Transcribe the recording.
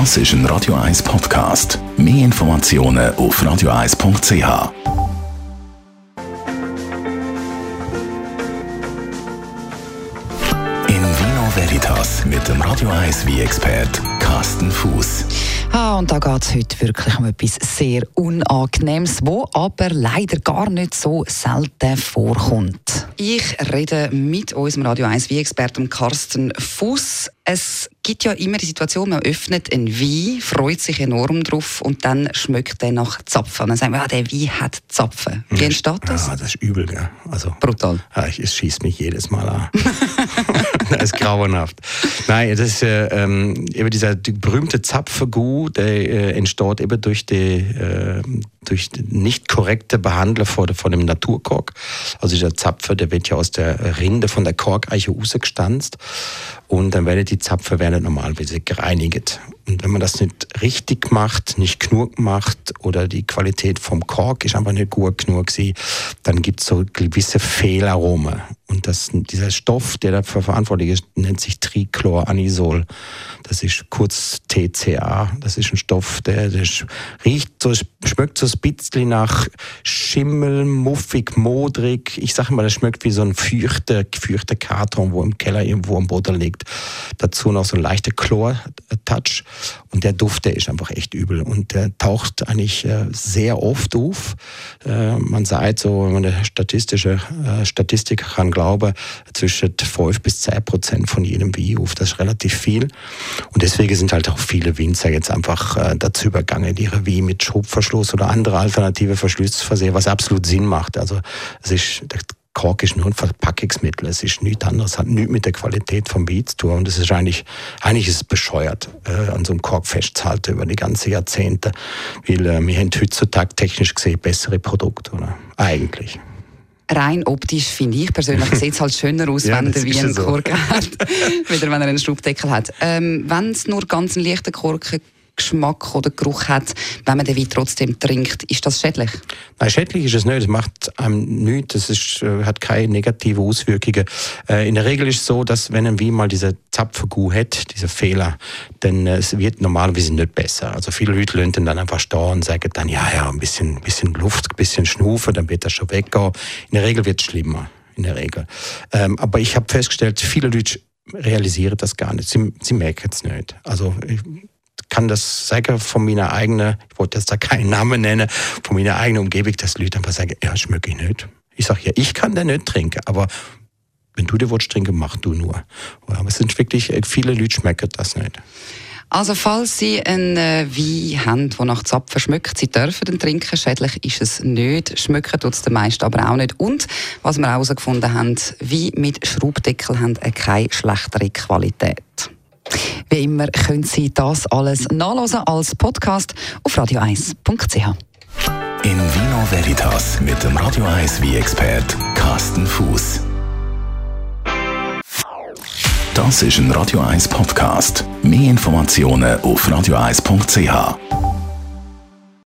Das ist ein Radio 1 Podcast. Mehr Informationen auf radio1.ch. In Vino Veritas mit dem Radio 1 wie expert Carsten Fuß. Ah, und da geht es heute wirklich um etwas sehr Unangenehmes, wo aber leider gar nicht so selten vorkommt. Ich rede mit unserem Radio 1 wie experten Carsten Fuß. Es gibt ja immer die Situation, man öffnet einen Wein, freut sich enorm drauf und dann schmeckt er nach Zapfen. Dann sagen wir, ah, der Wein hat Zapfen. Wie entsteht das? Ja, das ist übel, gell? Also, Brutal. Ja, ich, es schießt mich jedes Mal an. das ist grauenhaft. Nein, das ist äh, ähm, eben dieser die berühmte Zapfengu, der äh, entsteht eben durch die, äh, durch die nicht korrekte Behandlung von, von dem Naturkork. Also dieser Zapfer, der wird ja aus der Rinde von der Korkeiche rausgestanzt und dann werden die Zapfen werden normalerweise gereinigt. Und wenn man das nicht richtig macht, nicht genug macht oder die Qualität vom Kork ist einfach nicht gut genug gewesen, dann gibt es so gewisse Fehlarome. Und das, dieser Stoff, der dafür verantwortlich ist, nennt sich Trichloranisol. Das ist kurz TCA. Das ist ein Stoff, der, der riecht so, schmeckt so ein bisschen nach Schimmel, muffig, modrig. Ich sage mal, das schmeckt wie so ein feuchter, feuchter Karton, wo im Keller irgendwo am Boden liegt. Dazu noch so ein leichter Chlor-Touch. Und der Duft, der ist einfach echt übel. Und der taucht eigentlich äh, sehr oft auf. Äh, man sagt so, wenn man eine statistische äh, Statistik kann glauben, zwischen 5 bis 10 Prozent von jedem Wein auf. Das ist relativ viel. Und deswegen sind halt auch viele Winzer jetzt einfach dazu übergangen, ihre Wein mit Schubverschluss oder andere alternative Verschlüsse zu versehen, was absolut Sinn macht. Also es ist Kork ist nur ein Verpackungsmittel. Es ist nichts anderes, hat nichts mit der Qualität vom Wein zu tun. Und es ist eigentlich, eigentlich ist es bescheuert, äh, an so einem Kork festzuhalten über die ganzen Jahrzehnte. Weil äh, wir haben heutzutage technisch gesehen bessere Produkte, oder? Eigentlich rein optisch finde ich persönlich sieht es halt schöner aus, ja, wenn der Wein einen Kork so. hat, wieder wenn er einen Schraubdeckel hat. Ähm, wenn es nur ganz einen leichten Korken Geschmack oder Geruch hat, wenn man den Wein trotzdem trinkt. Ist das schädlich? Nein, schädlich ist es nicht. Es macht einem nichts. Es ist, äh, hat keine negativen Auswirkungen. Äh, in der Regel ist es so, dass wenn ein Wein mal diese Zapfergu hat, diese Fehler, dann äh, es wird normalerweise nicht besser. Also viele Leute lösen dann einfach stehen und sagen dann, ja, ja, ein bisschen, bisschen Luft, ein bisschen Schnufen, dann wird das schon weggehen. In der Regel wird es schlimmer. In der Regel. Ähm, aber ich habe festgestellt, viele Leute realisieren das gar nicht. Sie, sie merken es nicht. Also kann das sagen von meiner eigenen, ich wollte jetzt da keinen Namen nennen, von meiner eigenen Umgebung, dass Leute einfach sagen, ja, schmecke ich nicht. Ich sage, ja, ich kann den nicht trinken, aber wenn du den willst trinken, mach du nur. Aber es sind wirklich, äh, viele Leute schmecken das nicht. Also falls Sie einen äh, Wein haben, der nach Zapfen schmeckt, Sie dürfen den trinken. Schädlich ist es nicht. Schmecken tut es den meisten aber auch nicht. Und was wir herausgefunden haben, Wein mit Schraubdeckel haben keine schlechtere Qualität. Wie immer können Sie das alles nachlesen als Podcast auf radio1.ch. In Vino Veritas mit dem Radio 1 wie expert Carsten Fuß. Das ist ein Radio 1 Podcast. Mehr Informationen auf radio1.ch.